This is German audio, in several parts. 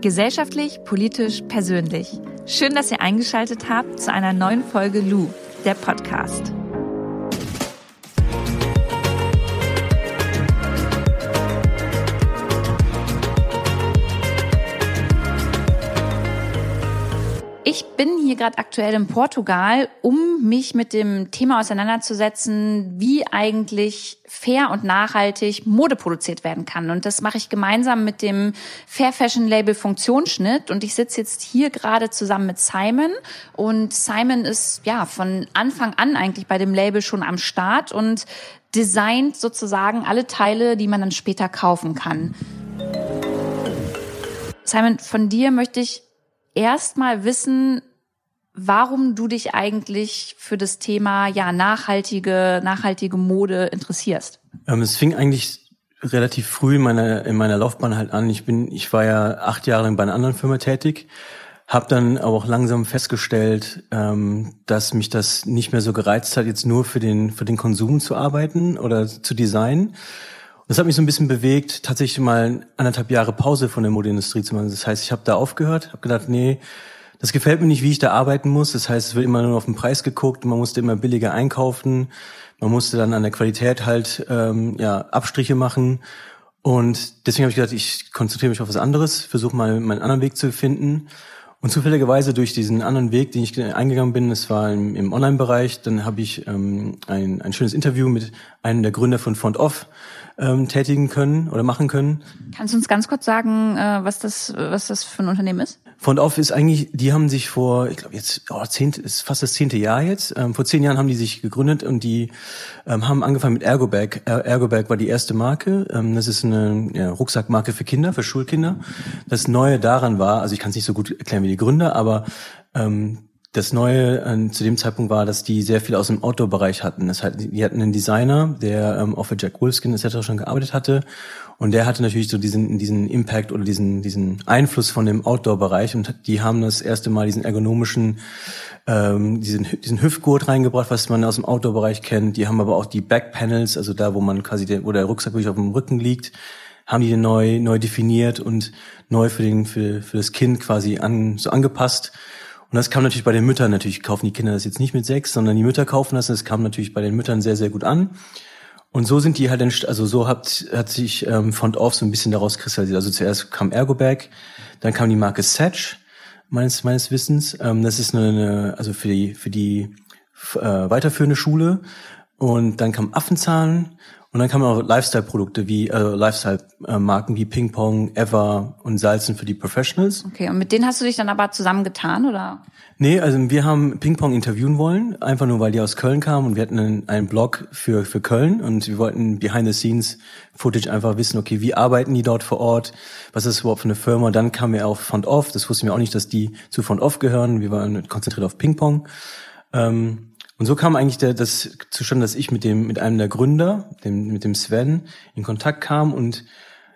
Gesellschaftlich, politisch, persönlich. Schön, dass ihr eingeschaltet habt zu einer neuen Folge Lou, der Podcast. Bin hier gerade aktuell in Portugal, um mich mit dem Thema auseinanderzusetzen, wie eigentlich fair und nachhaltig Mode produziert werden kann. Und das mache ich gemeinsam mit dem Fair Fashion Label Funktionsschnitt. Und ich sitze jetzt hier gerade zusammen mit Simon. Und Simon ist ja von Anfang an eigentlich bei dem Label schon am Start und designt sozusagen alle Teile, die man dann später kaufen kann. Simon, von dir möchte ich erstmal wissen, warum du dich eigentlich für das Thema ja nachhaltige nachhaltige Mode interessierst. Ähm, es fing eigentlich relativ früh in meiner in meiner Laufbahn halt an. Ich bin ich war ja acht Jahre lang bei einer anderen Firma tätig, habe dann aber auch langsam festgestellt, ähm, dass mich das nicht mehr so gereizt hat, jetzt nur für den für den Konsum zu arbeiten oder zu designen. Das hat mich so ein bisschen bewegt, tatsächlich mal anderthalb Jahre Pause von der Modeindustrie zu machen. Das heißt, ich habe da aufgehört, habe gedacht, nee, das gefällt mir nicht, wie ich da arbeiten muss. Das heißt, es wird immer nur auf den Preis geguckt, man musste immer billiger einkaufen, man musste dann an der Qualität halt ähm, ja Abstriche machen. Und deswegen habe ich gedacht, ich konzentriere mich auf was anderes, versuche mal meinen anderen Weg zu finden. Und zufälligerweise durch diesen anderen Weg, den ich eingegangen bin, das war im, im Online-Bereich, dann habe ich ähm, ein, ein schönes Interview mit einem der Gründer von Font Off ähm, tätigen können oder machen können. Kannst du uns ganz kurz sagen, äh, was das was das für ein Unternehmen ist? Font Off ist eigentlich, die haben sich vor, ich glaube jetzt, oh, zehn, ist fast das zehnte Jahr jetzt. Ähm, vor zehn Jahren haben die sich gegründet und die ähm, haben angefangen mit Ergobag. Ergobag war die erste Marke. Ähm, das ist eine ja, Rucksackmarke für Kinder, für Schulkinder. Das Neue daran war, also ich kann es nicht so gut erklären wie die Gründer, aber ähm, das Neue äh, zu dem Zeitpunkt war, dass die sehr viel aus dem Outdoor-Bereich hatten. Das heißt, die hatten einen Designer, der ähm, auch für Jack Wolfskin etc. schon gearbeitet hatte. Und der hatte natürlich so diesen, diesen Impact oder diesen, diesen Einfluss von dem Outdoor-Bereich. Und die haben das erste Mal diesen ergonomischen, ähm, diesen, diesen Hüftgurt reingebracht, was man aus dem Outdoor-Bereich kennt. Die haben aber auch die Backpanels, also da, wo man quasi, der, wo der Rucksack wirklich auf dem Rücken liegt, haben die neu, neu definiert und neu für den, für, für das Kind quasi an, so angepasst. Und das kam natürlich bei den Müttern, natürlich kaufen die Kinder das jetzt nicht mit sechs, sondern die Mütter kaufen das. Das kam natürlich bei den Müttern sehr, sehr gut an. Und so sind die halt, also so hat, hat sich ähm, Font Off so ein bisschen daraus kristallisiert. Also zuerst kam Ergobag, dann kam die Marke Satch, meines, meines Wissens. Ähm, das ist eine, eine, also für die, für die äh, weiterführende Schule. Und dann kam Affenzahn und dann kamen auch Lifestyle-Produkte wie äh, Lifestyle-Marken wie Ping Pong, Ever und Salzen für die Professionals. Okay, und mit denen hast du dich dann aber zusammengetan, oder? Nee, also wir haben Ping Pong interviewen wollen, einfach nur weil die aus Köln kamen und wir hatten einen, einen Blog für für Köln und wir wollten behind the scenes Footage einfach wissen, okay, wie arbeiten die dort vor Ort? Was ist überhaupt für eine Firma? Dann kam wir auf Font Off, das wussten wir auch nicht, dass die zu Font Off gehören. Wir waren konzentriert auf Ping Pong. Ähm, und so kam eigentlich der, das zustande, dass ich mit dem, mit einem der Gründer, dem, mit dem Sven, in Kontakt kam und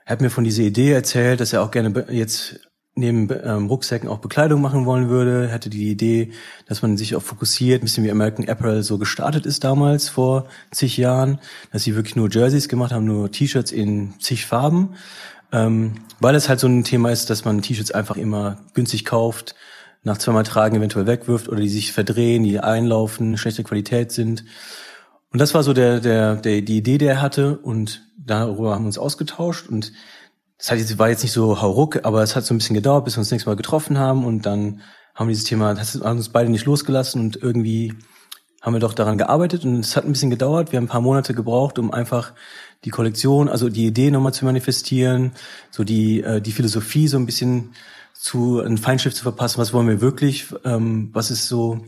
er hat mir von dieser Idee erzählt, dass er auch gerne jetzt neben ähm, Rucksäcken auch Bekleidung machen wollen würde. Er hatte die Idee, dass man sich auch fokussiert, ein bisschen wie American Apparel so gestartet ist damals vor zig Jahren, dass sie wirklich nur Jerseys gemacht haben, nur T-Shirts in zig Farben, ähm, weil es halt so ein Thema ist, dass man T-Shirts einfach immer günstig kauft, nach zweimal Tragen eventuell wegwirft oder die sich verdrehen, die einlaufen, schlechte Qualität sind. Und das war so der, der, der, die Idee, die er hatte und darüber haben wir uns ausgetauscht und das hat jetzt, war jetzt nicht so hauruck, aber es hat so ein bisschen gedauert, bis wir uns das nächste Mal getroffen haben und dann haben wir dieses Thema, das hat uns beide nicht losgelassen und irgendwie haben wir doch daran gearbeitet und es hat ein bisschen gedauert. Wir haben ein paar Monate gebraucht, um einfach die Kollektion, also die Idee nochmal zu manifestieren, so die, äh, die Philosophie so ein bisschen zu ein Feinschiff zu verpassen, was wollen wir wirklich, ähm, was ist so,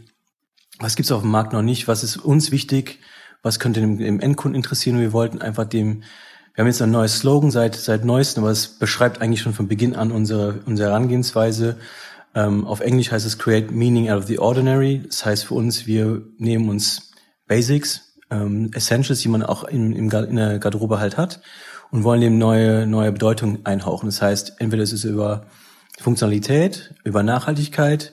was gibt's auf dem Markt noch nicht, was ist uns wichtig, was könnte dem, dem Endkunden interessieren und wir wollten einfach dem, wir haben jetzt ein neues Slogan seit, seit neuestem, aber es beschreibt eigentlich schon von Beginn an unsere, unsere Herangehensweise. Ähm, auf Englisch heißt es Create Meaning out of the Ordinary. Das heißt für uns, wir nehmen uns Basics, ähm, Essentials, die man auch in, in, in der Garderobe halt hat und wollen dem neue, neue Bedeutung einhauchen. Das heißt, entweder ist es über Funktionalität, über Nachhaltigkeit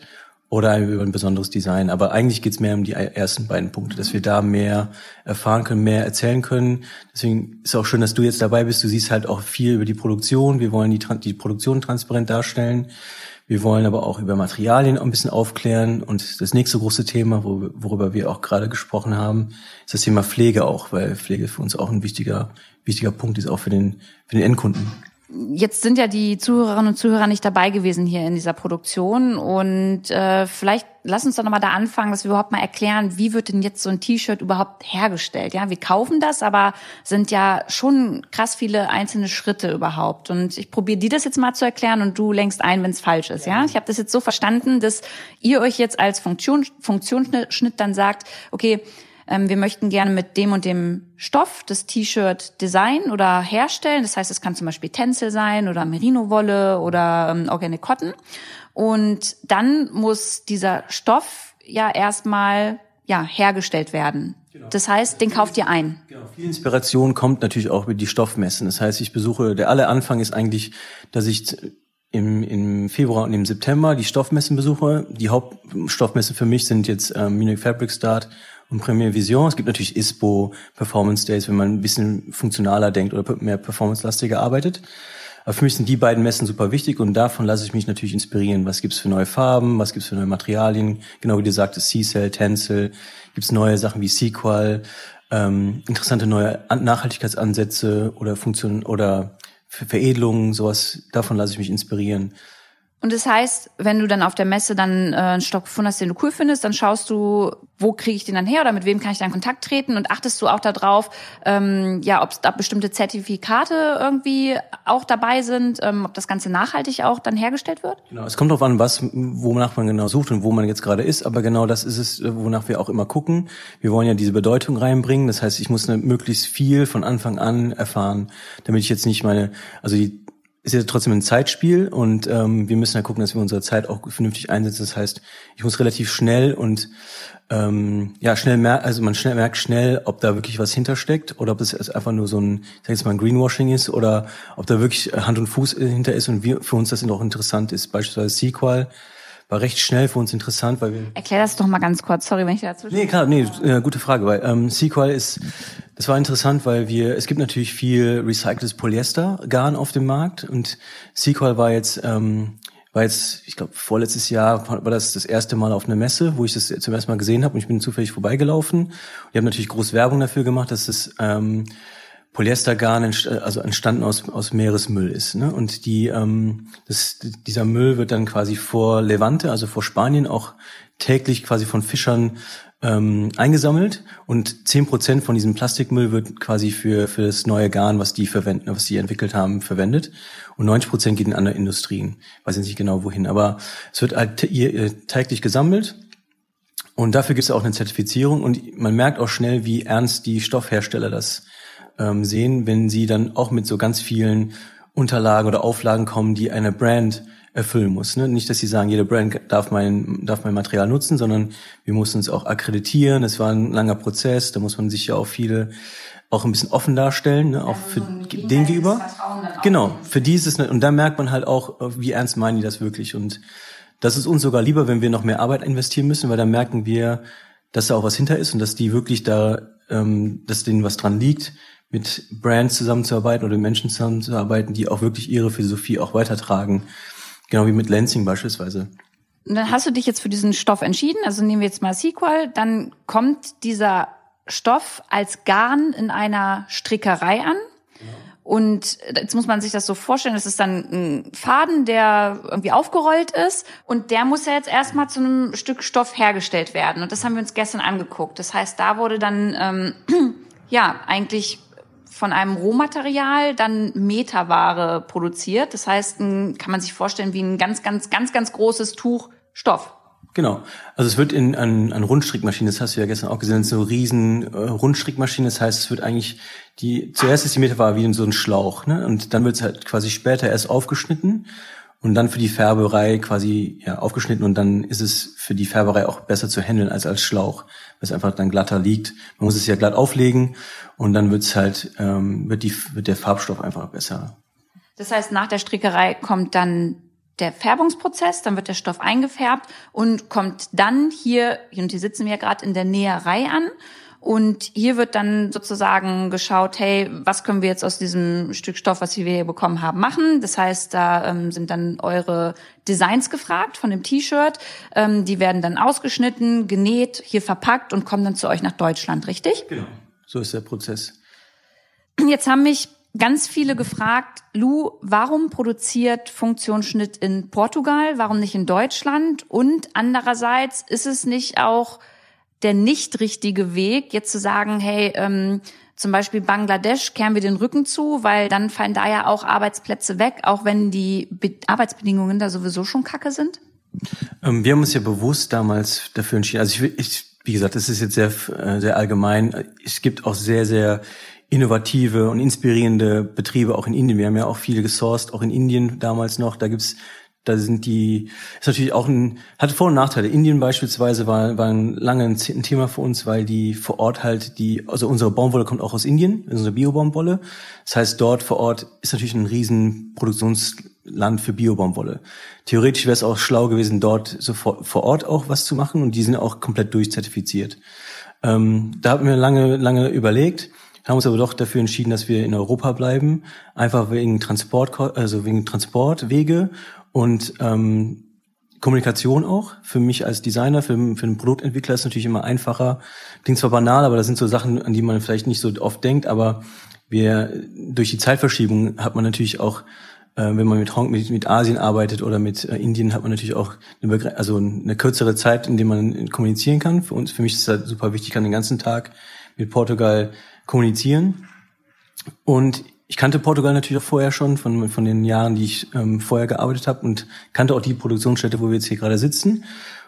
oder über ein besonderes Design. Aber eigentlich geht's mehr um die ersten beiden Punkte, dass wir da mehr erfahren können, mehr erzählen können. Deswegen ist auch schön, dass du jetzt dabei bist. Du siehst halt auch viel über die Produktion. Wir wollen die, die Produktion transparent darstellen. Wir wollen aber auch über Materialien ein bisschen aufklären. Und das nächste große Thema, worüber wir auch gerade gesprochen haben, ist das Thema Pflege auch, weil Pflege für uns auch ein wichtiger, wichtiger Punkt ist, auch für den, für den Endkunden jetzt sind ja die Zuhörerinnen und Zuhörer nicht dabei gewesen hier in dieser Produktion und äh, vielleicht lass uns doch nochmal da anfangen, dass wir überhaupt mal erklären, wie wird denn jetzt so ein T-Shirt überhaupt hergestellt? Ja, wir kaufen das, aber sind ja schon krass viele einzelne Schritte überhaupt. Und ich probiere dir das jetzt mal zu erklären und du lenkst ein, wenn es falsch ist. Ja, ich habe das jetzt so verstanden, dass ihr euch jetzt als Funktion, Funktionsschnitt dann sagt, okay ähm, wir möchten gerne mit dem und dem Stoff das T-Shirt designen oder herstellen. Das heißt, es kann zum Beispiel Tencel sein oder Merino-Wolle oder ähm, Organic Cotton. Und dann muss dieser Stoff ja erstmal ja, hergestellt werden. Genau. Das heißt, den kauft ihr ein. Genau. Viel Inspiration kommt natürlich auch über die Stoffmessen. Das heißt, ich besuche, der alle Anfang ist eigentlich, dass ich im, im Februar und im September die Stoffmessen besuche. Die Hauptstoffmesse für mich sind jetzt ähm, Munich Fabric Start und Premiere Vision. Es gibt natürlich ISPO, Performance Days, wenn man ein bisschen funktionaler denkt oder mehr performance-lastiger arbeitet. Aber für mich sind die beiden Messen super wichtig und davon lasse ich mich natürlich inspirieren. Was gibt's für neue Farben, was gibt's für neue Materialien? Genau wie du sagtest, C-Cell, Tencel. Gibt's neue Sachen wie Sequal, ähm, interessante neue Nachhaltigkeitsansätze oder Funktionen oder Veredelungen, sowas. Davon lasse ich mich inspirieren. Und das heißt, wenn du dann auf der Messe dann äh, einen Stock gefunden hast, den du cool findest, dann schaust du, wo kriege ich den dann her oder mit wem kann ich dann in Kontakt treten und achtest du auch darauf, ähm, ja, ob da bestimmte Zertifikate irgendwie auch dabei sind, ähm, ob das Ganze nachhaltig auch dann hergestellt wird? Genau, es kommt darauf an, was, wonach man genau sucht und wo man jetzt gerade ist, aber genau das ist es, wonach wir auch immer gucken. Wir wollen ja diese Bedeutung reinbringen, das heißt, ich muss eine, möglichst viel von Anfang an erfahren, damit ich jetzt nicht meine, also die ist ja trotzdem ein Zeitspiel und ähm, wir müssen ja gucken, dass wir unsere Zeit auch vernünftig einsetzen. Das heißt, ich muss relativ schnell und ähm, ja schnell merken, also man schnell merkt schnell, ob da wirklich was hintersteckt oder ob es einfach nur so ein, ich sag jetzt mal ein Greenwashing ist oder ob da wirklich Hand und Fuß hinter ist und wir, für uns das auch interessant ist. Beispielsweise Sequel war recht schnell für uns interessant, weil wir. Erklär das doch mal ganz kurz. Sorry, wenn ich dazu. Nee, klar, nee, äh, gute Frage, weil ähm, Sequel ist das war interessant, weil wir, es gibt natürlich viel recyceltes Polyestergarn auf dem Markt und Sequel war jetzt, ähm, war jetzt, ich glaube, vorletztes Jahr war das das erste Mal auf einer Messe, wo ich das zum ersten Mal gesehen habe und ich bin zufällig vorbeigelaufen. Wir haben natürlich groß Werbung dafür gemacht, dass es ähm, Polyestergarn also entstanden aus, aus Meeresmüll ist. Ne? Und die, ähm, das, dieser Müll wird dann quasi vor Levante, also vor Spanien, auch täglich quasi von Fischern ähm, eingesammelt und zehn Prozent von diesem Plastikmüll wird quasi für, für das neue Garn, was die verwenden, was die entwickelt haben, verwendet. Und 90 Prozent geht in andere Industrien. Weiß ich nicht genau wohin. Aber es wird halt äh, täglich gesammelt. Und dafür gibt es auch eine Zertifizierung. Und man merkt auch schnell, wie ernst die Stoffhersteller das ähm, sehen, wenn sie dann auch mit so ganz vielen Unterlagen oder Auflagen kommen, die eine Brand erfüllen muss. Ne? Nicht, dass sie sagen, jede Brand darf mein, darf mein Material nutzen, sondern wir mussten uns auch akkreditieren. Es war ein langer Prozess, da muss man sich ja auch viele auch ein bisschen offen darstellen, ne? auch für so den gegenüber. Genau, für dieses und da merkt man halt auch, wie ernst meinen die das wirklich und das ist uns sogar lieber, wenn wir noch mehr Arbeit investieren müssen, weil dann merken wir, dass da auch was hinter ist und dass die wirklich da, ähm, dass denen was dran liegt, mit Brands zusammenzuarbeiten oder Menschen zusammenzuarbeiten, die auch wirklich ihre Philosophie auch weitertragen. Genau wie mit Lansing beispielsweise. Und dann hast du dich jetzt für diesen Stoff entschieden, also nehmen wir jetzt mal Sequel, dann kommt dieser Stoff als Garn in einer Strickerei an. Und jetzt muss man sich das so vorstellen, das ist dann ein Faden, der irgendwie aufgerollt ist und der muss ja jetzt erstmal zu einem Stück Stoff hergestellt werden. Und das haben wir uns gestern angeguckt. Das heißt, da wurde dann ähm, ja eigentlich von einem Rohmaterial dann Meterware produziert. Das heißt, kann man sich vorstellen wie ein ganz, ganz, ganz, ganz großes Tuch Stoff. Genau. Also es wird in an, an Rundstrickmaschinen, das hast du ja gestern auch gesehen, so riesen äh, Rundstrickmaschinen. Das heißt, es wird eigentlich die zuerst ist die Meterware wie so ein Schlauch, ne? Und dann wird es halt quasi später erst aufgeschnitten und dann für die Färberei quasi ja, aufgeschnitten und dann ist es für die Färberei auch besser zu handeln als als Schlauch, weil es einfach dann glatter liegt. Man muss es ja glatt auflegen und dann wird's halt ähm, wird die wird der Farbstoff einfach besser. Das heißt, nach der Strickerei kommt dann der Färbungsprozess, dann wird der Stoff eingefärbt und kommt dann hier, und hier sitzen wir ja gerade in der Näherei an. Und hier wird dann sozusagen geschaut, hey, was können wir jetzt aus diesem Stück Stoff, was wir hier bekommen haben, machen? Das heißt, da ähm, sind dann eure Designs gefragt von dem T-Shirt. Ähm, die werden dann ausgeschnitten, genäht, hier verpackt und kommen dann zu euch nach Deutschland, richtig? Genau. So ist der Prozess. Jetzt haben mich ganz viele gefragt, Lou, warum produziert Funktionsschnitt in Portugal, warum nicht in Deutschland? Und andererseits ist es nicht auch der nicht richtige Weg, jetzt zu sagen, hey, ähm, zum Beispiel Bangladesch kehren wir den Rücken zu, weil dann fallen da ja auch Arbeitsplätze weg, auch wenn die Be Arbeitsbedingungen da sowieso schon kacke sind? Ähm, wir haben uns ja bewusst damals dafür entschieden. Also ich, ich wie gesagt, das ist jetzt sehr, äh, sehr allgemein. Es gibt auch sehr, sehr innovative und inspirierende Betriebe auch in Indien. Wir haben ja auch viele gesourced, auch in Indien damals noch. Da gibt's da sind die, ist natürlich auch ein, hatte Vor- und Nachteile. Indien beispielsweise war, war ein lange ein Thema für uns, weil die vor Ort halt die, also unsere Baumwolle kommt auch aus Indien, unsere Bio-Baumwolle. Das heißt, dort vor Ort ist natürlich ein riesen Produktionsland für Bio-Baumwolle. Theoretisch wäre es auch schlau gewesen, dort sofort vor Ort auch was zu machen und die sind auch komplett durchzertifiziert. Ähm, da haben wir lange, lange überlegt haben uns aber doch dafür entschieden, dass wir in Europa bleiben, einfach wegen Transport, also wegen Transportwege und ähm, Kommunikation auch. Für mich als Designer, für, für einen Produktentwickler ist natürlich immer einfacher. Klingt zwar banal, aber das sind so Sachen, an die man vielleicht nicht so oft denkt, aber wir durch die Zeitverschiebung hat man natürlich auch äh, wenn man mit, mit, mit Asien arbeitet oder mit äh, Indien, hat man natürlich auch eine, also eine kürzere Zeit, in der man kommunizieren kann. Für uns, für mich ist das super wichtig, ich kann den ganzen Tag mit Portugal kommunizieren. Und ich kannte Portugal natürlich auch vorher schon von, von den Jahren, die ich ähm, vorher gearbeitet habe und kannte auch die Produktionsstätte, wo wir jetzt hier gerade sitzen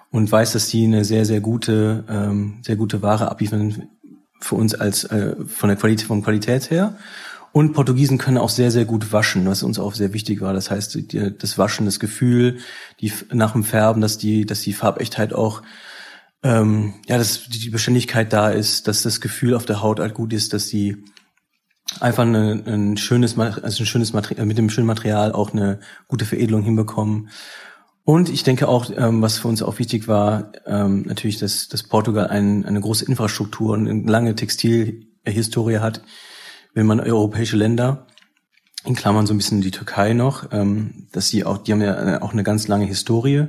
und weiß, dass die eine sehr, sehr gute, ähm, sehr gute Ware abliefern für uns als äh, von der Qualität, von Qualität her. Und Portugiesen können auch sehr, sehr gut waschen, was uns auch sehr wichtig war. Das heißt, die, das Waschen, das Gefühl, die nach dem Färben, dass die, dass die Farbechtheit auch ähm, ja, dass die Beständigkeit da ist, dass das Gefühl auf der Haut halt gut ist, dass die einfach eine, ein schönes, also ein schönes Material, mit dem schönen Material auch eine gute Veredelung hinbekommen. Und ich denke auch, ähm, was für uns auch wichtig war, ähm, natürlich, dass, dass Portugal ein, eine große Infrastruktur und eine lange Textilhistorie hat, wenn man europäische Länder, in Klammern so ein bisschen die Türkei noch, ähm, dass sie auch, die haben ja auch eine ganz lange Historie,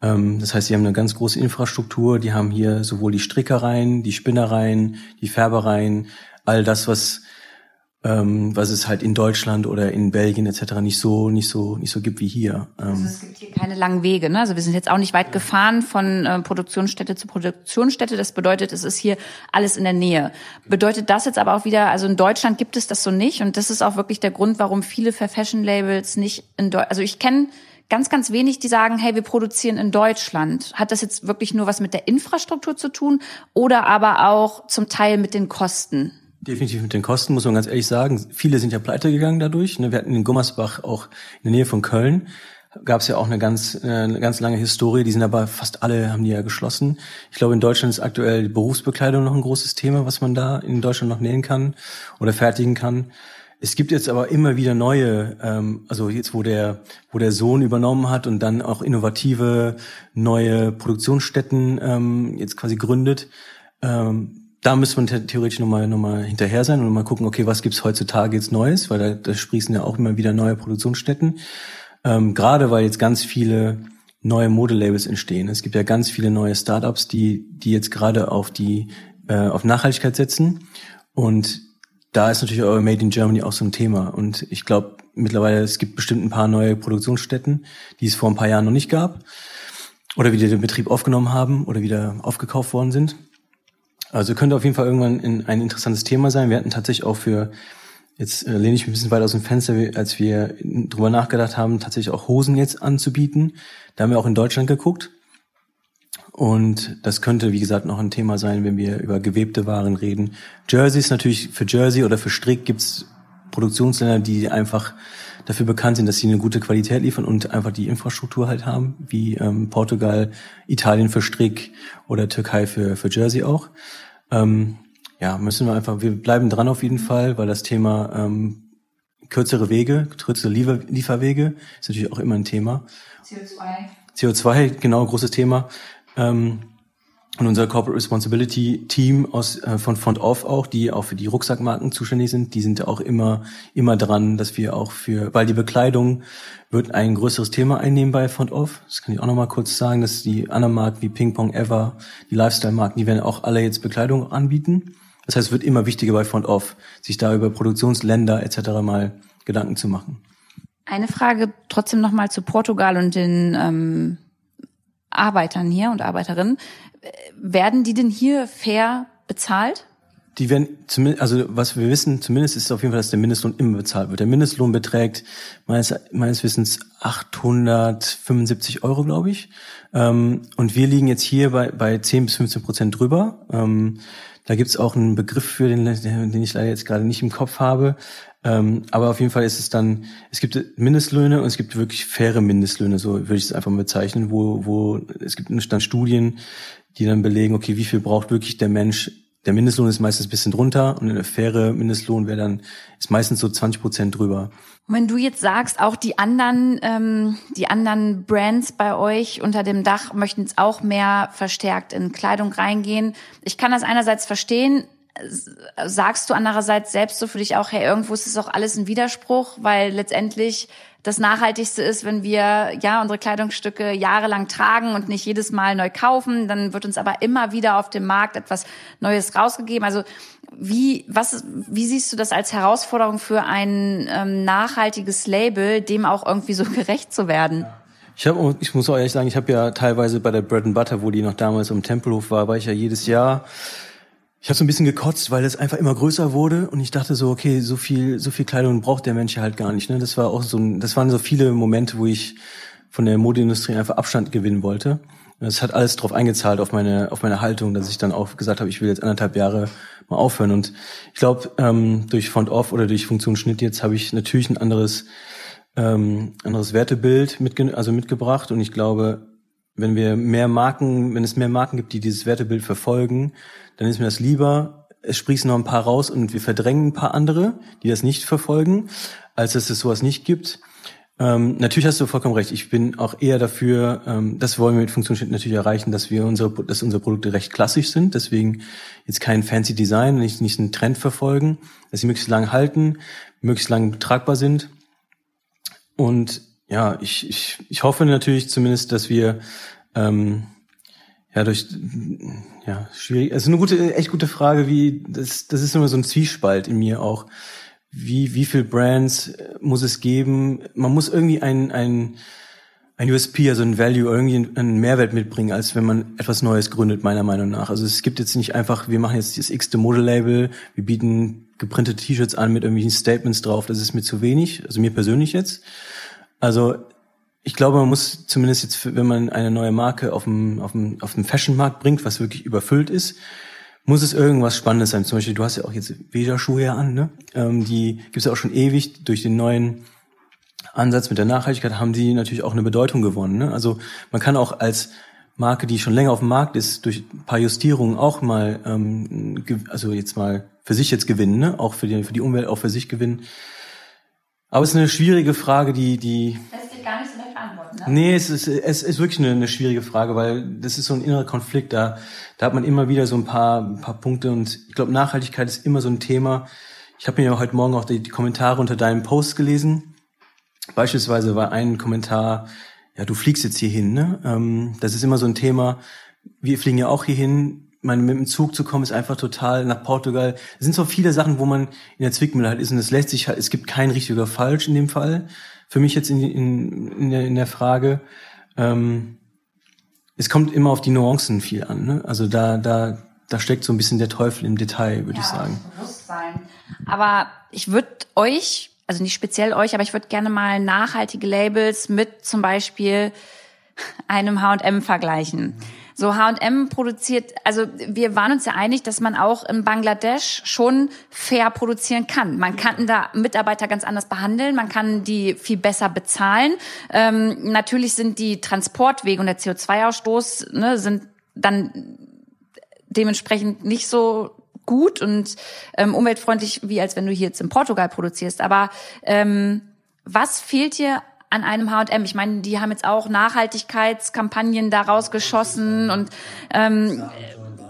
ähm, das heißt, sie haben eine ganz große Infrastruktur. Die haben hier sowohl die Strickereien, die Spinnereien, die Färbereien, all das, was ähm, was es halt in Deutschland oder in Belgien etc. nicht so nicht so nicht so gibt wie hier. Ähm also es gibt hier keine langen Wege. Ne? Also wir sind jetzt auch nicht weit gefahren von äh, Produktionsstätte zu Produktionsstätte. Das bedeutet, es ist hier alles in der Nähe. Bedeutet das jetzt aber auch wieder, also in Deutschland gibt es das so nicht und das ist auch wirklich der Grund, warum viele für Fashion Labels nicht in Deutschland. Also ich kenne ganz, ganz wenig, die sagen, hey, wir produzieren in Deutschland. Hat das jetzt wirklich nur was mit der Infrastruktur zu tun oder aber auch zum Teil mit den Kosten? Definitiv mit den Kosten, muss man ganz ehrlich sagen. Viele sind ja pleite gegangen dadurch. Ne? Wir hatten in Gummersbach auch in der Nähe von Köln gab es ja auch eine ganz, äh, eine ganz lange Historie. Die sind aber fast alle, haben die ja geschlossen. Ich glaube, in Deutschland ist aktuell Berufsbekleidung noch ein großes Thema, was man da in Deutschland noch nähen kann oder fertigen kann. Es gibt jetzt aber immer wieder neue, ähm, also jetzt wo der, wo der Sohn übernommen hat und dann auch innovative neue Produktionsstätten ähm, jetzt quasi gründet. Ähm, da müsste man theoretisch nochmal noch mal hinterher sein und mal gucken, okay, was gibt's heutzutage jetzt Neues, weil da, da sprießen ja auch immer wieder neue Produktionsstätten. Ähm, Gerade weil jetzt ganz viele neue Modelabels entstehen. Es gibt ja ganz viele neue Startups, die, die jetzt gerade auf die äh, auf Nachhaltigkeit setzen. Und da ist natürlich euer Made in Germany auch so ein Thema. Und ich glaube mittlerweile, es gibt bestimmt ein paar neue Produktionsstätten, die es vor ein paar Jahren noch nicht gab. Oder wieder den Betrieb aufgenommen haben oder wieder aufgekauft worden sind. Also könnte auf jeden Fall irgendwann in ein interessantes Thema sein. Wir hatten tatsächlich auch für, jetzt äh, lehne ich mich ein bisschen weit aus dem Fenster, als wir drüber nachgedacht haben, tatsächlich auch Hosen jetzt anzubieten. Da haben wir auch in Deutschland geguckt. Und das könnte, wie gesagt, noch ein Thema sein, wenn wir über gewebte Waren reden. Jerseys natürlich, für Jersey oder für Strick gibt's Produktionsländer, die einfach dafür bekannt sind, dass sie eine gute Qualität liefern und einfach die Infrastruktur halt haben, wie ähm, Portugal, Italien für Strick oder Türkei für, für Jersey auch. Ähm, ja, müssen wir einfach, wir bleiben dran auf jeden Fall, weil das Thema ähm, kürzere Wege, kürzere Liefer Lieferwege ist natürlich auch immer ein Thema. CO2. CO2, genau, großes Thema. Ähm, und unser Corporate Responsibility Team aus äh, von Front Off auch, die auch für die Rucksackmarken zuständig sind, die sind auch immer immer dran, dass wir auch für, weil die Bekleidung wird ein größeres Thema einnehmen bei Front Off. Das kann ich auch noch mal kurz sagen, dass die anderen Marken wie Ping Pong Ever, die Lifestyle Marken, die werden auch alle jetzt Bekleidung anbieten. Das heißt, es wird immer wichtiger bei Front Off, sich da über Produktionsländer etc. mal Gedanken zu machen. Eine Frage trotzdem noch mal zu Portugal und den ähm, Arbeitern hier und Arbeiterinnen. Werden die denn hier fair bezahlt? Die werden zumindest, also was wir wissen, zumindest ist es auf jeden Fall, dass der Mindestlohn immer bezahlt wird. Der Mindestlohn beträgt meines, meines Wissens 875 Euro, glaube ich. Ähm, und wir liegen jetzt hier bei, bei 10 bis 15 Prozent drüber. Ähm, da gibt's auch einen Begriff für, den, den ich leider jetzt gerade nicht im Kopf habe. Ähm, aber auf jeden Fall ist es dann, es gibt Mindestlöhne und es gibt wirklich faire Mindestlöhne, so würde ich es einfach mal bezeichnen, wo, wo es gibt dann Studien, die dann belegen, okay, wie viel braucht wirklich der Mensch der Mindestlohn ist meistens ein bisschen drunter und eine faire Mindestlohn wäre dann ist meistens so 20 Prozent drüber. wenn du jetzt sagst, auch die anderen ähm, die anderen Brands bei euch unter dem Dach möchten jetzt auch mehr verstärkt in Kleidung reingehen. Ich kann das einerseits verstehen. Sagst du andererseits selbst so für dich auch, hey, irgendwo ist es auch alles ein Widerspruch, weil letztendlich das Nachhaltigste ist, wenn wir ja unsere Kleidungsstücke jahrelang tragen und nicht jedes Mal neu kaufen. Dann wird uns aber immer wieder auf dem Markt etwas Neues rausgegeben. Also wie, was, wie siehst du das als Herausforderung für ein ähm, nachhaltiges Label, dem auch irgendwie so gerecht zu werden? Ich, hab, ich muss auch ehrlich sagen, ich habe ja teilweise bei der Bread and Butter, wo die noch damals im Tempelhof war, war ich ja jedes Jahr ich habe so ein bisschen gekotzt, weil es einfach immer größer wurde und ich dachte so, okay, so viel, so viel Kleidung braucht der Mensch ja halt gar nicht. Ne? Das war auch so, ein, das waren so viele Momente, wo ich von der Modeindustrie einfach Abstand gewinnen wollte. Das hat alles drauf eingezahlt auf meine, auf meine Haltung, dass ich dann auch gesagt habe, ich will jetzt anderthalb Jahre mal aufhören. Und ich glaube, ähm, durch Font Off oder durch Funktion Schnitt jetzt habe ich natürlich ein anderes, ähm, anderes Wertebild mitge also mitgebracht. Und ich glaube, wenn wir mehr Marken, wenn es mehr Marken gibt, die dieses Wertebild verfolgen, dann ist mir das lieber, es sprießen noch ein paar raus und wir verdrängen ein paar andere, die das nicht verfolgen, als dass es sowas nicht gibt. Ähm, natürlich hast du vollkommen recht. Ich bin auch eher dafür, ähm, das wollen wir mit Funktionsschnitt natürlich erreichen, dass wir unsere, dass unsere Produkte recht klassisch sind. Deswegen jetzt kein fancy Design, nicht, nicht einen Trend verfolgen, dass sie möglichst lang halten, möglichst lang tragbar sind. Und ja, ich, ich, ich hoffe natürlich zumindest, dass wir ähm, ja durch ja schwierig. Ist eine gute, echt gute Frage, wie das, das ist immer so ein Zwiespalt in mir auch. Wie wie viel Brands muss es geben? Man muss irgendwie ein ein ein USP, also ein Value, irgendwie einen Mehrwert mitbringen, als wenn man etwas Neues gründet, meiner Meinung nach. Also es gibt jetzt nicht einfach, wir machen jetzt das x-te Modelabel, wir bieten geprintete T-Shirts an mit irgendwelchen Statements drauf, das ist mir zu wenig, also mir persönlich jetzt. Also ich glaube, man muss zumindest jetzt, wenn man eine neue Marke auf dem, auf dem, auf dem Fashion-Markt bringt, was wirklich überfüllt ist, muss es irgendwas Spannendes sein. Zum Beispiel, du hast ja auch jetzt Veja-Schuhe ja an, ne? Ähm, die gibt's ja auch schon ewig. Durch den neuen Ansatz mit der Nachhaltigkeit haben die natürlich auch eine Bedeutung gewonnen. Ne? Also man kann auch als Marke, die schon länger auf dem Markt ist, durch ein paar Justierungen auch mal, ähm, also jetzt mal für sich jetzt gewinnen, ne? auch für die, für die Umwelt, auch für sich gewinnen. Aber es ist eine schwierige Frage, die, die. Das ist gar nicht so leicht beantworten, ne? Nee, es ist, es ist wirklich eine, eine schwierige Frage, weil das ist so ein innerer Konflikt. Da, da hat man immer wieder so ein paar, ein paar Punkte und ich glaube, Nachhaltigkeit ist immer so ein Thema. Ich habe mir ja heute Morgen auch die, die Kommentare unter deinem Post gelesen. Beispielsweise war ein Kommentar, ja, du fliegst jetzt hier hin, ne? Ähm, das ist immer so ein Thema. Wir fliegen ja auch hier hin meine, mit dem Zug zu kommen, ist einfach total nach Portugal. Es sind so viele Sachen, wo man in der Zwickmühle halt ist und es lässt sich halt, es gibt kein richtig oder falsch in dem Fall. Für mich jetzt in, in, in, der, in der Frage. Ähm, es kommt immer auf die Nuancen viel an. Ne? Also da, da, da steckt so ein bisschen der Teufel im Detail, würde ja, ich sagen. Bewusstsein. Aber ich würde euch, also nicht speziell euch, aber ich würde gerne mal nachhaltige Labels mit zum Beispiel einem H&M vergleichen. So H&M produziert, also wir waren uns ja einig, dass man auch in Bangladesch schon fair produzieren kann. Man kann da Mitarbeiter ganz anders behandeln, man kann die viel besser bezahlen. Ähm, natürlich sind die Transportwege und der CO2-Ausstoß ne, sind dann dementsprechend nicht so gut und ähm, umweltfreundlich, wie als wenn du hier jetzt in Portugal produzierst. Aber ähm, was fehlt dir an einem H&M? Ich meine, die haben jetzt auch Nachhaltigkeitskampagnen daraus geschossen und ähm,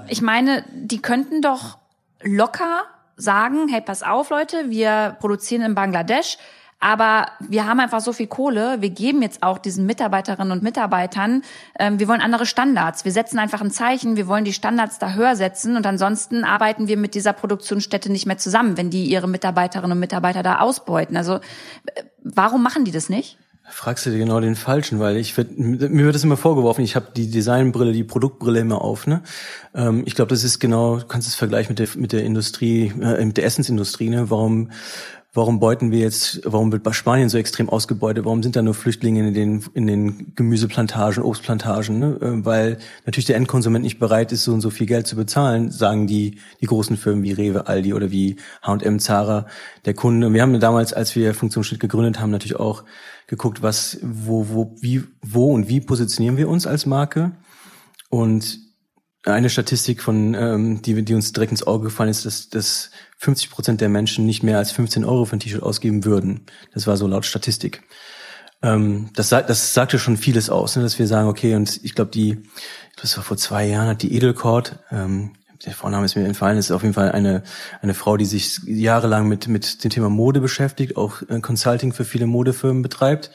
ich meine, die könnten doch locker sagen, hey, pass auf, Leute, wir produzieren in Bangladesch, aber wir haben einfach so viel Kohle, wir geben jetzt auch diesen Mitarbeiterinnen und Mitarbeitern, ähm, wir wollen andere Standards. Wir setzen einfach ein Zeichen, wir wollen die Standards da höher setzen und ansonsten arbeiten wir mit dieser Produktionsstätte nicht mehr zusammen, wenn die ihre Mitarbeiterinnen und Mitarbeiter da ausbeuten. Also äh, warum machen die das nicht? Fragst du dir genau den Falschen, weil ich werd, mir wird das immer vorgeworfen, ich habe die Designbrille, die Produktbrille immer auf. Ne? Ähm, ich glaube, das ist genau, du kannst es vergleichen mit der mit der Industrie, äh, mit der Essensindustrie. Ne? Warum warum beuten wir jetzt, warum wird Spanien so extrem ausgebeutet? Warum sind da nur Flüchtlinge in den, in den Gemüseplantagen, Obstplantagen? Ne? Äh, weil natürlich der Endkonsument nicht bereit ist, so und so viel Geld zu bezahlen, sagen die, die großen Firmen wie Rewe, Aldi oder wie H&M, Zara, der Kunde. Wir haben damals, als wir Funktionsschnitt gegründet haben, natürlich auch geguckt, was, wo, wo, wie, wo und wie positionieren wir uns als Marke. Und eine Statistik von, ähm, die, die uns direkt ins Auge gefallen ist, dass, dass 50 Prozent der Menschen nicht mehr als 15 Euro für ein T-Shirt ausgeben würden. Das war so laut Statistik. Ähm, das, das sagte schon vieles aus, ne, dass wir sagen, okay, und ich glaube, die, das war vor zwei Jahren, hat die Edelcord, ähm, der Vorname ist mir entfallen, ist auf jeden Fall eine, eine Frau, die sich jahrelang mit, mit dem Thema Mode beschäftigt, auch äh, Consulting für viele Modefirmen betreibt.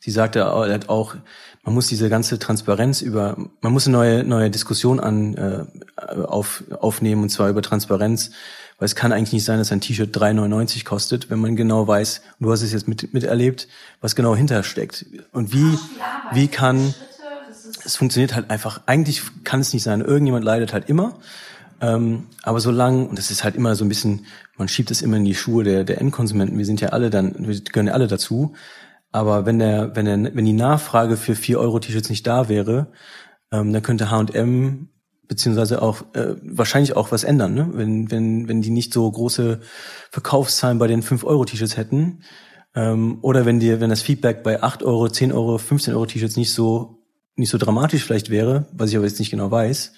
Sie sagte auch, man muss diese ganze Transparenz über, man muss eine neue, neue Diskussion an, äh, auf, aufnehmen, und zwar über Transparenz, weil es kann eigentlich nicht sein, dass ein T-Shirt 3,99 kostet, wenn man genau weiß, du hast es jetzt mit, miterlebt, was genau hintersteckt. Und wie, wie kann, es funktioniert halt einfach, eigentlich kann es nicht sein, irgendjemand leidet halt immer, ähm, aber solange, und das ist halt immer so ein bisschen, man schiebt es immer in die Schuhe der, der Endkonsumenten, wir sind ja alle dann, wir gehören ja alle dazu, aber wenn der, wenn der, wenn die Nachfrage für 4 Euro T-Shirts nicht da wäre, ähm, dann könnte H&M beziehungsweise auch äh, wahrscheinlich auch was ändern, ne? Wenn wenn wenn die nicht so große Verkaufszahlen bei den 5 Euro T-Shirts hätten ähm, oder wenn dir wenn das Feedback bei 8 Euro, 10 Euro, 15 Euro T-Shirts nicht so nicht so dramatisch vielleicht wäre, was ich aber jetzt nicht genau weiß.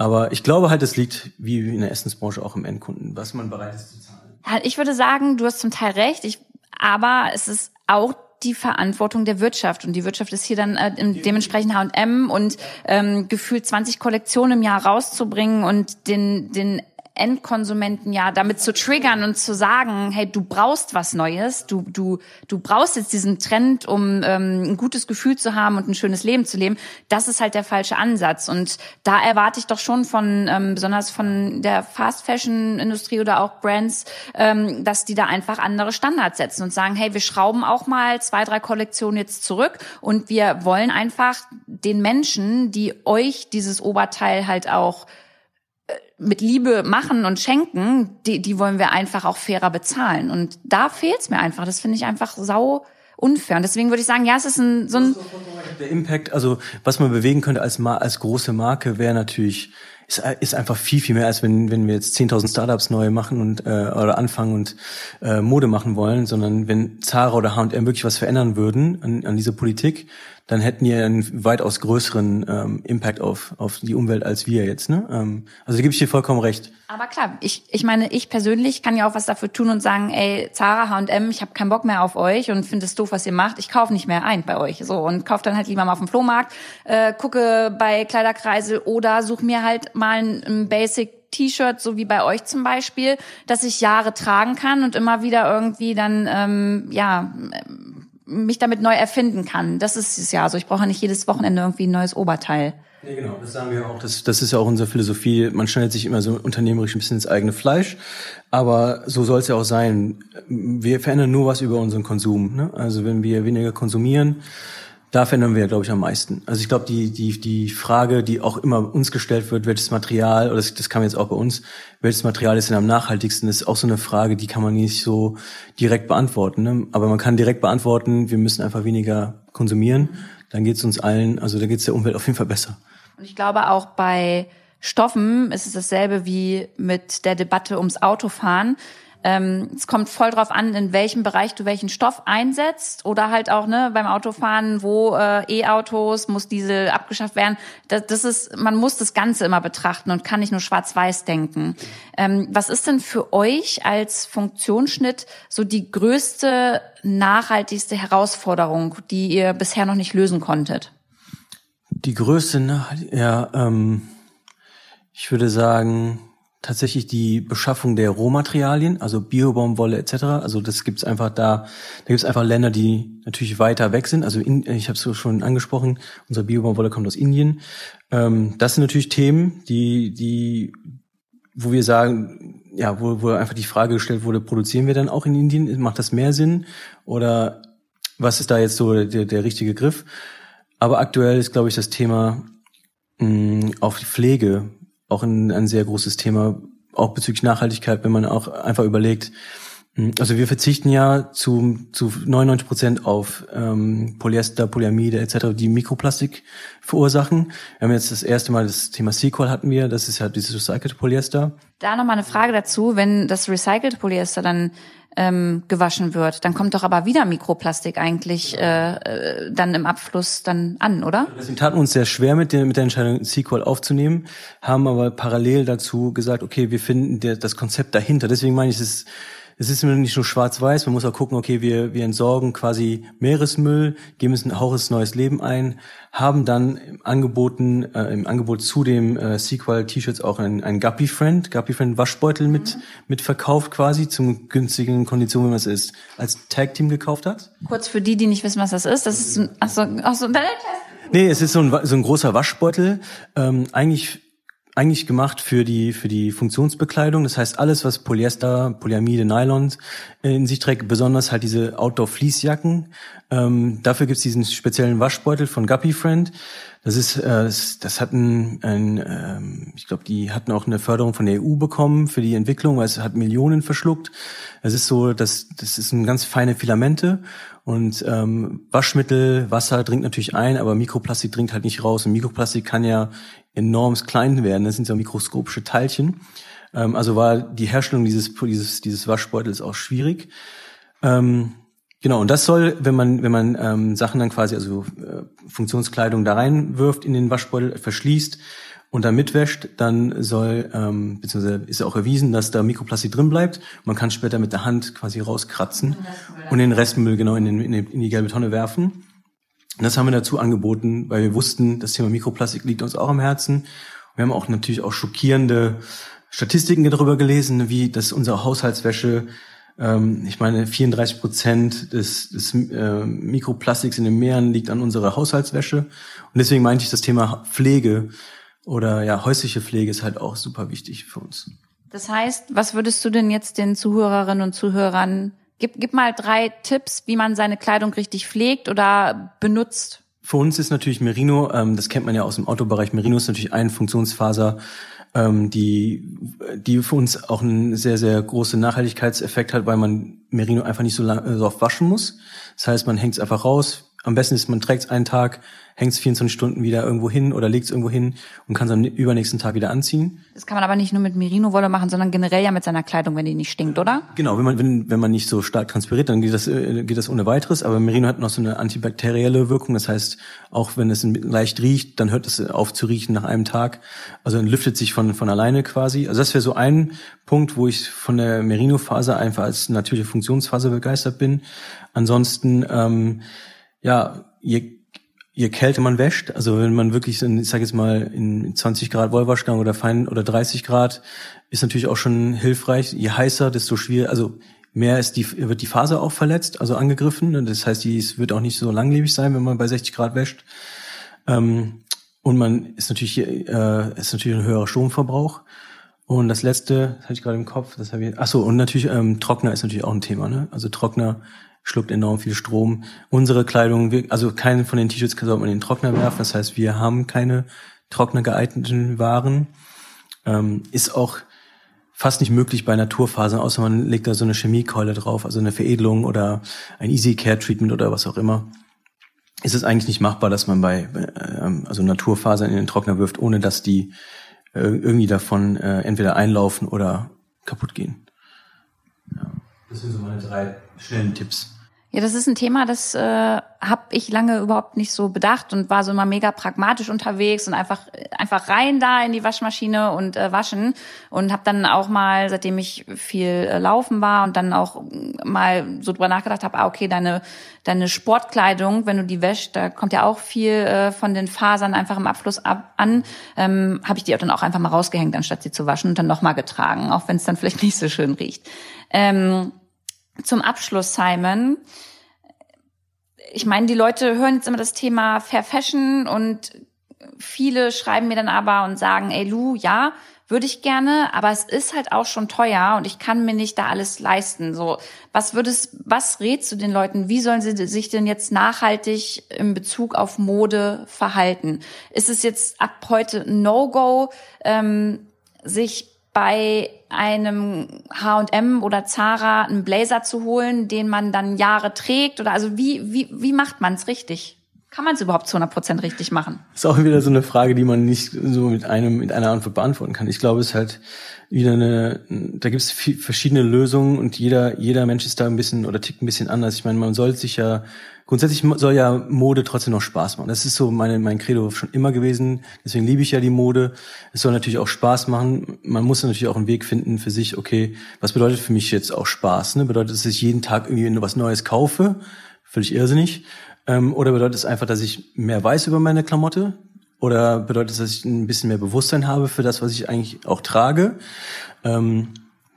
Aber ich glaube halt, es liegt wie in der Essensbranche auch im Endkunden, was man bereit ist zu zahlen. Ich würde sagen, du hast zum Teil recht. Ich aber es ist auch die Verantwortung der Wirtschaft und die Wirtschaft ist hier dann äh, dementsprechend H&M und ähm, gefühlt 20 Kollektionen im Jahr rauszubringen und den den Endkonsumenten ja damit zu triggern und zu sagen, hey, du brauchst was Neues, du du du brauchst jetzt diesen Trend, um ähm, ein gutes Gefühl zu haben und ein schönes Leben zu leben. Das ist halt der falsche Ansatz und da erwarte ich doch schon von ähm, besonders von der Fast Fashion Industrie oder auch Brands, ähm, dass die da einfach andere Standards setzen und sagen, hey, wir schrauben auch mal zwei drei Kollektionen jetzt zurück und wir wollen einfach den Menschen, die euch dieses Oberteil halt auch mit Liebe machen und schenken, die, die wollen wir einfach auch fairer bezahlen. Und da fehlt's mir einfach. Das finde ich einfach sau unfair. Und deswegen würde ich sagen, ja, es ist ein, so ein... Der Impact, also was man bewegen könnte als, als große Marke, wäre natürlich ist, ist einfach viel, viel mehr, als wenn, wenn wir jetzt 10.000 Startups neu machen und äh, oder anfangen und äh, Mode machen wollen, sondern wenn Zara oder H&M wirklich was verändern würden an, an dieser Politik, dann hätten die einen weitaus größeren ähm, Impact auf, auf die Umwelt als wir jetzt. Ne? Ähm, also da gebe ich dir vollkommen recht. Aber klar, ich, ich meine, ich persönlich kann ja auch was dafür tun und sagen, ey, Zara, H&M, ich habe keinen Bock mehr auf euch und finde es doof, was ihr macht. Ich kaufe nicht mehr ein bei euch. So und kaufe dann halt lieber mal auf dem Flohmarkt, äh, gucke bei Kleiderkreisel oder suche mir halt mal ein, ein Basic T-Shirt, so wie bei euch zum Beispiel, dass ich Jahre tragen kann und immer wieder irgendwie dann ähm, ja mich damit neu erfinden kann. Das ist es ja. Also ich brauche nicht jedes Wochenende irgendwie ein neues Oberteil. Ja, genau, das sagen wir auch. Das, das ist ja auch unsere Philosophie. Man schneidet sich immer so unternehmerisch ein bisschen ins eigene Fleisch. Aber so soll es ja auch sein. Wir verändern nur was über unseren Konsum. Ne? Also wenn wir weniger konsumieren, da verändern wir, glaube ich, am meisten. Also ich glaube, die, die, die Frage, die auch immer uns gestellt wird, welches Material, oder das, das kam jetzt auch bei uns, welches Material ist denn am nachhaltigsten, ist auch so eine Frage, die kann man nicht so direkt beantworten. Ne? Aber man kann direkt beantworten, wir müssen einfach weniger konsumieren. Dann geht es uns allen, also da geht es der Umwelt auf jeden Fall besser. Und ich glaube auch bei Stoffen ist es dasselbe wie mit der Debatte ums Autofahren Ähm, es kommt voll drauf an, in welchem Bereich du welchen Stoff einsetzt oder halt auch ne beim Autofahren, wo äh, E-Autos muss Diesel abgeschafft werden. Das, das ist, man muss das Ganze immer betrachten und kann nicht nur schwarz-weiß denken. Ähm, was ist denn für euch als Funktionsschnitt so die größte, nachhaltigste Herausforderung, die ihr bisher noch nicht lösen konntet? Die größte, ja, ähm, ich würde sagen, tatsächlich die Beschaffung der Rohmaterialien, also Biobaumwolle etc. Also das gibt's einfach da, da gibt's einfach Länder, die natürlich weiter weg sind. Also in, ich habe es schon angesprochen, unsere Biobaumwolle kommt aus Indien. Ähm, das sind natürlich Themen, die, die, wo wir sagen, ja, wo, wo einfach die Frage gestellt wurde, produzieren wir dann auch in Indien? Macht das mehr Sinn? Oder was ist da jetzt so der, der richtige Griff? Aber aktuell ist, glaube ich, das Thema mh, auf die Pflege auch ein, ein sehr großes Thema, auch bezüglich Nachhaltigkeit, wenn man auch einfach überlegt, also wir verzichten ja zu, zu 99 Prozent auf ähm, Polyester, Polyamide etc., die Mikroplastik verursachen. Wir haben jetzt das erste Mal das Thema Sequel hatten wir, das ist ja dieses recycelte Polyester. Da nochmal eine Frage dazu, wenn das recycelte Polyester dann ähm, gewaschen wird, dann kommt doch aber wieder Mikroplastik eigentlich äh, äh, dann im Abfluss dann an, oder? Deswegen taten wir uns sehr schwer mit der, mit der Entscheidung, Sequel aufzunehmen, haben aber parallel dazu gesagt, okay, wir finden der, das Konzept dahinter. Deswegen meine ich, es ist es ist nicht nur schwarz-weiß, man muss auch gucken, okay, wir, wir entsorgen quasi Meeresmüll, geben es ein hauches neues Leben ein, haben dann im, Angeboten, äh, im Angebot zu dem äh, Sequel-T-Shirts auch ein, ein Guppy Friend, Guppy Friend Waschbeutel mit, mhm. mit verkauft quasi, zum günstigen Konditionen, wenn man es ist, als Tag-Team gekauft hat. Kurz für die, die nicht wissen, was das ist, das ist ein, ach so, ach so, Nee, es ist so ein, so ein großer Waschbeutel, ähm, eigentlich eigentlich gemacht für die für die Funktionsbekleidung. Das heißt, alles, was Polyester, Polyamide, Nylon in sich trägt, besonders halt diese Outdoor-Fließjacken. Ähm, dafür gibt's diesen speziellen Waschbeutel von Guppy Friend. Das ist, äh, das, das hatten, ein, ähm, ich glaube, die hatten auch eine Förderung von der EU bekommen für die Entwicklung, weil es hat Millionen verschluckt. Es ist so, dass das ist ein ganz feine Filamente und ähm, Waschmittel, Wasser dringt natürlich ein, aber Mikroplastik dringt halt nicht raus. Und Mikroplastik kann ja enorm klein werden. Das sind so mikroskopische Teilchen. Ähm, also war die Herstellung dieses, dieses, dieses Waschbeutels auch schwierig. Ähm, genau, und das soll, wenn man, wenn man ähm, Sachen dann quasi, also äh, Funktionskleidung da reinwirft in den Waschbeutel, verschließt und dann mitwäscht, dann soll, ähm, beziehungsweise ist auch erwiesen, dass da Mikroplastik drin bleibt. Man kann später mit der Hand quasi rauskratzen und den Restmüll genau in, den, in die gelbe Tonne werfen. Und das haben wir dazu angeboten, weil wir wussten, das Thema Mikroplastik liegt uns auch am Herzen. Wir haben auch natürlich auch schockierende Statistiken darüber gelesen, wie das unsere Haushaltswäsche, ähm, ich meine, 34 Prozent des, des äh, Mikroplastiks in den Meeren liegt an unserer Haushaltswäsche. Und deswegen meinte ich, das Thema Pflege oder ja häusliche Pflege ist halt auch super wichtig für uns. Das heißt, was würdest du denn jetzt den Zuhörerinnen und Zuhörern Gib, gib mal drei Tipps, wie man seine Kleidung richtig pflegt oder benutzt. Für uns ist natürlich Merino, ähm, das kennt man ja aus dem Autobereich, Merino ist natürlich ein Funktionsfaser, ähm, die, die für uns auch einen sehr, sehr großen Nachhaltigkeitseffekt hat, weil man Merino einfach nicht so, lang, so oft waschen muss. Das heißt, man hängt es einfach raus. Am besten ist, man trägt es einen Tag, hängt es 24 Stunden wieder irgendwo hin oder legt es irgendwo hin und kann es am übernächsten Tag wieder anziehen. Das kann man aber nicht nur mit Merino-Wolle machen, sondern generell ja mit seiner Kleidung, wenn die nicht stinkt, oder? Genau, wenn man, wenn, wenn man nicht so stark transpiriert, dann geht das, äh, geht das ohne weiteres. Aber Merino hat noch so eine antibakterielle Wirkung. Das heißt, auch wenn es leicht riecht, dann hört es auf zu riechen nach einem Tag. Also dann lüftet sich von, von alleine quasi. Also das wäre so ein Punkt, wo ich von der Merino-Faser einfach als natürliche Funktionsfaser begeistert bin. Ansonsten, ähm, ja, je je kälter man wäscht, also wenn man wirklich, in, ich sage jetzt mal, in 20 Grad Wollwaschgang oder fein oder 30 Grad, ist natürlich auch schon hilfreich. Je heißer, desto schwieriger, also mehr ist die, wird die Faser auch verletzt, also angegriffen. Das heißt, die es wird auch nicht so langlebig sein, wenn man bei 60 Grad wäscht. Ähm, und man ist natürlich, äh, ist natürlich ein höherer Stromverbrauch. Und das letzte, das hatte ich gerade im Kopf, das habe ich. Ach so, und natürlich ähm, Trockner ist natürlich auch ein Thema. Ne? Also Trockner schluckt enorm viel Strom. Unsere Kleidung, also keinen von den T-Shirts sollte man in den Trockner werfen. Das heißt, wir haben keine trockner geeigneten Waren. Ähm, ist auch fast nicht möglich bei Naturfasern, außer man legt da so eine Chemiekeule drauf, also eine Veredelung oder ein Easy Care Treatment oder was auch immer. Ist es eigentlich nicht machbar, dass man bei ähm, also Naturfasern in den Trockner wirft, ohne dass die äh, irgendwie davon äh, entweder einlaufen oder kaputt gehen. Das sind so meine drei schnellen Tipps. Ja, das ist ein Thema, das äh, habe ich lange überhaupt nicht so bedacht und war so immer mega pragmatisch unterwegs und einfach einfach rein da in die Waschmaschine und äh, waschen und habe dann auch mal, seitdem ich viel äh, laufen war und dann auch mal so drüber nachgedacht habe, ah, okay, deine deine Sportkleidung, wenn du die wäschst, da kommt ja auch viel äh, von den Fasern einfach im Abfluss ab an, ähm, habe ich die auch dann auch einfach mal rausgehängt, anstatt sie zu waschen und dann nochmal getragen, auch wenn es dann vielleicht nicht so schön riecht. Ähm, zum Abschluss, Simon. Ich meine, die Leute hören jetzt immer das Thema Fair Fashion und viele schreiben mir dann aber und sagen, ey Lu, ja, würde ich gerne, aber es ist halt auch schon teuer und ich kann mir nicht da alles leisten. So, was würdest, was rätst du den Leuten? Wie sollen sie sich denn jetzt nachhaltig in Bezug auf Mode verhalten? Ist es jetzt ab heute No-Go, ähm, sich bei einem H&M oder Zara einen Blazer zu holen, den man dann Jahre trägt? Oder also wie, wie, wie macht man es richtig? Kann man es überhaupt zu 100 Prozent richtig machen? Ist auch wieder so eine Frage, die man nicht so mit einem mit einer Antwort beantworten kann. Ich glaube, es ist halt wieder eine, da gibt es verschiedene Lösungen und jeder jeder Mensch ist da ein bisschen oder tickt ein bisschen anders. Ich meine, man soll sich ja grundsätzlich soll ja Mode trotzdem noch Spaß machen. Das ist so meine, mein Credo schon immer gewesen. Deswegen liebe ich ja die Mode. Es soll natürlich auch Spaß machen. Man muss natürlich auch einen Weg finden für sich, okay, was bedeutet für mich jetzt auch Spaß? Ne? Bedeutet es, dass ich jeden Tag irgendwie was Neues kaufe? Völlig irrsinnig. Ähm, oder bedeutet es einfach, dass ich mehr weiß über meine Klamotte? Oder bedeutet es, dass ich ein bisschen mehr Bewusstsein habe für das, was ich eigentlich auch trage? Ähm,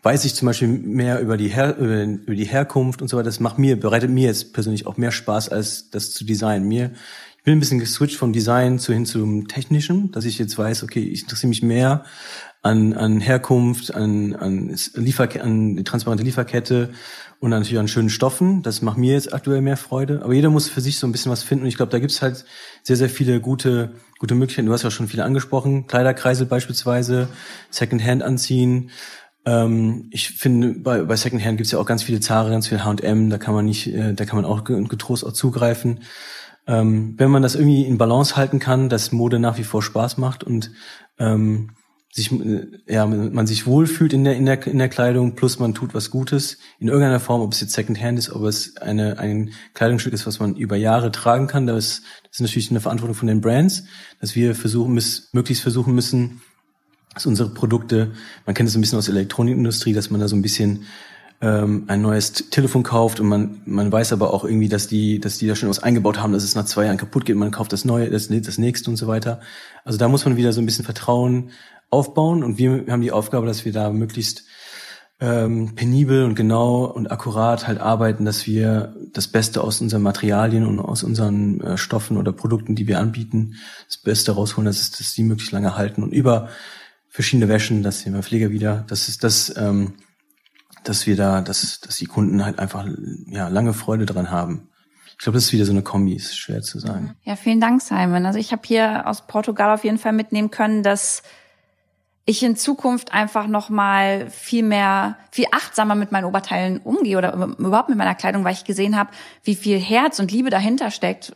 weiß ich zum Beispiel mehr über die, Her über die Herkunft und so weiter. Das macht mir, bereitet mir jetzt persönlich auch mehr Spaß, als das zu designen. Mir, ich bin ein bisschen geswitcht vom Design zu hin zum Technischen, dass ich jetzt weiß, okay, ich interessiere mich mehr an, an Herkunft, an, an, an die transparente Lieferkette und natürlich an schönen Stoffen. Das macht mir jetzt aktuell mehr Freude. Aber jeder muss für sich so ein bisschen was finden. Und ich glaube, da gibt's halt sehr, sehr viele gute, gute Möglichkeiten. Du hast ja schon viele angesprochen. Kleiderkreisel beispielsweise, Secondhand anziehen, ähm, ich finde, bei, bei Secondhand gibt es ja auch ganz viele Zara, ganz viel H&M, da kann man nicht, äh, da kann man auch getrost auch zugreifen. Ähm, wenn man das irgendwie in Balance halten kann, dass Mode nach wie vor Spaß macht und ähm, sich, äh, ja, man sich wohlfühlt in der, in der, in der Kleidung, plus man tut was Gutes in irgendeiner Form, ob es jetzt Secondhand ist, ob es eine, ein Kleidungsstück ist, was man über Jahre tragen kann. Das ist, das ist natürlich eine Verantwortung von den Brands, dass wir versuchen, miss, möglichst versuchen müssen, dass unsere Produkte, man kennt es ein bisschen aus der Elektronikindustrie, dass man da so ein bisschen ähm, ein neues Telefon kauft und man, man weiß aber auch irgendwie, dass die, dass die da schon was eingebaut haben, dass es nach zwei Jahren kaputt geht, man kauft das neue, das, das nächste und so weiter. Also da muss man wieder so ein bisschen Vertrauen aufbauen und wir haben die Aufgabe, dass wir da möglichst ähm, penibel und genau und akkurat halt arbeiten, dass wir das Beste aus unseren Materialien und aus unseren äh, Stoffen oder Produkten, die wir anbieten, das Beste rausholen, dass, es, dass die möglichst lange halten und über verschiedene Wäschen, das Thema Pfleger wieder. Das ist das, ähm, dass wir da, dass, dass die Kunden halt einfach ja lange Freude dran haben. Ich glaube, das ist wieder so eine Kombi, ist schwer zu sagen. Ja, vielen Dank, Simon. Also ich habe hier aus Portugal auf jeden Fall mitnehmen können, dass ich in Zukunft einfach noch mal viel mehr, viel achtsamer mit meinen Oberteilen umgehe oder überhaupt mit meiner Kleidung, weil ich gesehen habe, wie viel Herz und Liebe dahinter steckt.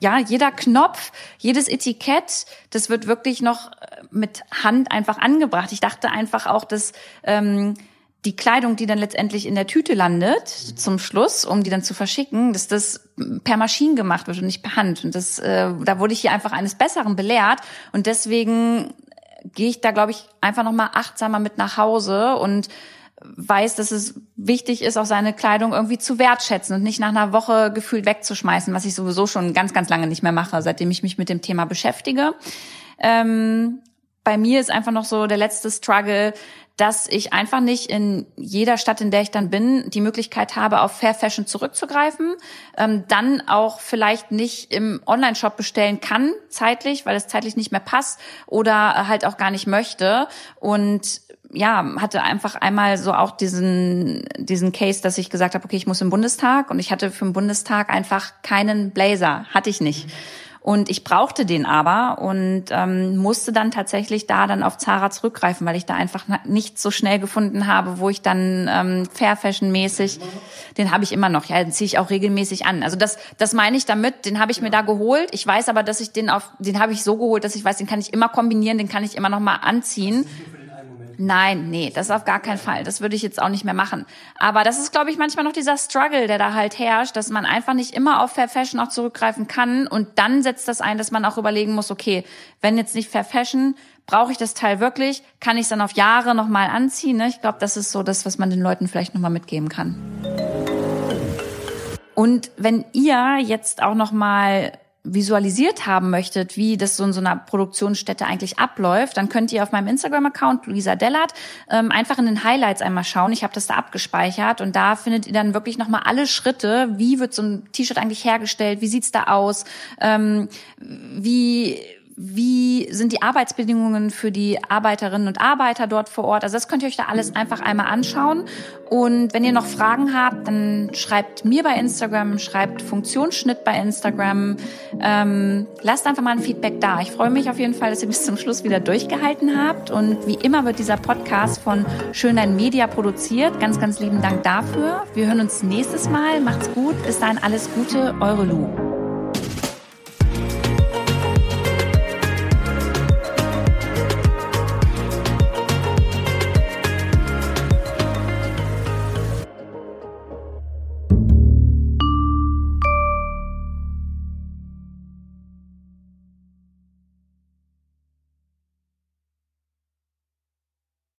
Ja. ja, jeder Knopf, jedes Etikett, das wird wirklich noch äh, mit Hand einfach angebracht. Ich dachte einfach auch, dass ähm, die Kleidung, die dann letztendlich in der Tüte landet, zum Schluss, um die dann zu verschicken, dass das per Maschinen gemacht wird und nicht per Hand. Und das, äh, da wurde ich hier einfach eines Besseren belehrt. Und deswegen gehe ich da, glaube ich, einfach nochmal achtsamer mit nach Hause und weiß, dass es wichtig ist, auch seine Kleidung irgendwie zu wertschätzen und nicht nach einer Woche gefühlt wegzuschmeißen, was ich sowieso schon ganz, ganz lange nicht mehr mache, seitdem ich mich mit dem Thema beschäftige. Ähm, bei mir ist einfach noch so der letzte Struggle, dass ich einfach nicht in jeder Stadt, in der ich dann bin, die Möglichkeit habe, auf Fair Fashion zurückzugreifen, ähm, dann auch vielleicht nicht im Online-Shop bestellen kann, zeitlich, weil es zeitlich nicht mehr passt oder halt auch gar nicht möchte. Und ja, hatte einfach einmal so auch diesen, diesen Case, dass ich gesagt habe, okay, ich muss im Bundestag und ich hatte für den Bundestag einfach keinen Blazer, hatte ich nicht. Mhm. Und ich brauchte den aber und ähm, musste dann tatsächlich da dann auf Zara zurückgreifen, weil ich da einfach nicht so schnell gefunden habe, wo ich dann ähm, Fair Fashion mäßig, den habe ich immer noch, ja, den ziehe ich auch regelmäßig an. Also das, das meine ich damit, den habe ich mir da geholt. Ich weiß aber, dass ich den auf, den habe ich so geholt, dass ich weiß, den kann ich immer kombinieren, den kann ich immer noch mal anziehen. Nein, nee, das auf gar keinen Fall. Das würde ich jetzt auch nicht mehr machen. Aber das ist, glaube ich, manchmal noch dieser Struggle, der da halt herrscht, dass man einfach nicht immer auf Fair Fashion auch zurückgreifen kann. Und dann setzt das ein, dass man auch überlegen muss, okay, wenn jetzt nicht Fair Fashion, brauche ich das Teil wirklich? Kann ich es dann auf Jahre nochmal anziehen? Ne? Ich glaube, das ist so das, was man den Leuten vielleicht nochmal mitgeben kann. Und wenn ihr jetzt auch nochmal visualisiert haben möchtet, wie das so in so einer Produktionsstätte eigentlich abläuft, dann könnt ihr auf meinem Instagram-Account Luisa Dellert ähm, einfach in den Highlights einmal schauen. Ich habe das da abgespeichert und da findet ihr dann wirklich nochmal alle Schritte, wie wird so ein T-Shirt eigentlich hergestellt, wie sieht's da aus, ähm, wie wie sind die Arbeitsbedingungen für die Arbeiterinnen und Arbeiter dort vor Ort. Also das könnt ihr euch da alles einfach einmal anschauen. Und wenn ihr noch Fragen habt, dann schreibt mir bei Instagram, schreibt Funktionsschnitt bei Instagram. Ähm, lasst einfach mal ein Feedback da. Ich freue mich auf jeden Fall, dass ihr bis zum Schluss wieder durchgehalten habt. Und wie immer wird dieser Podcast von Schönlein Media produziert. Ganz, ganz lieben Dank dafür. Wir hören uns nächstes Mal. Macht's gut. Bis dahin alles Gute. Eure Lu.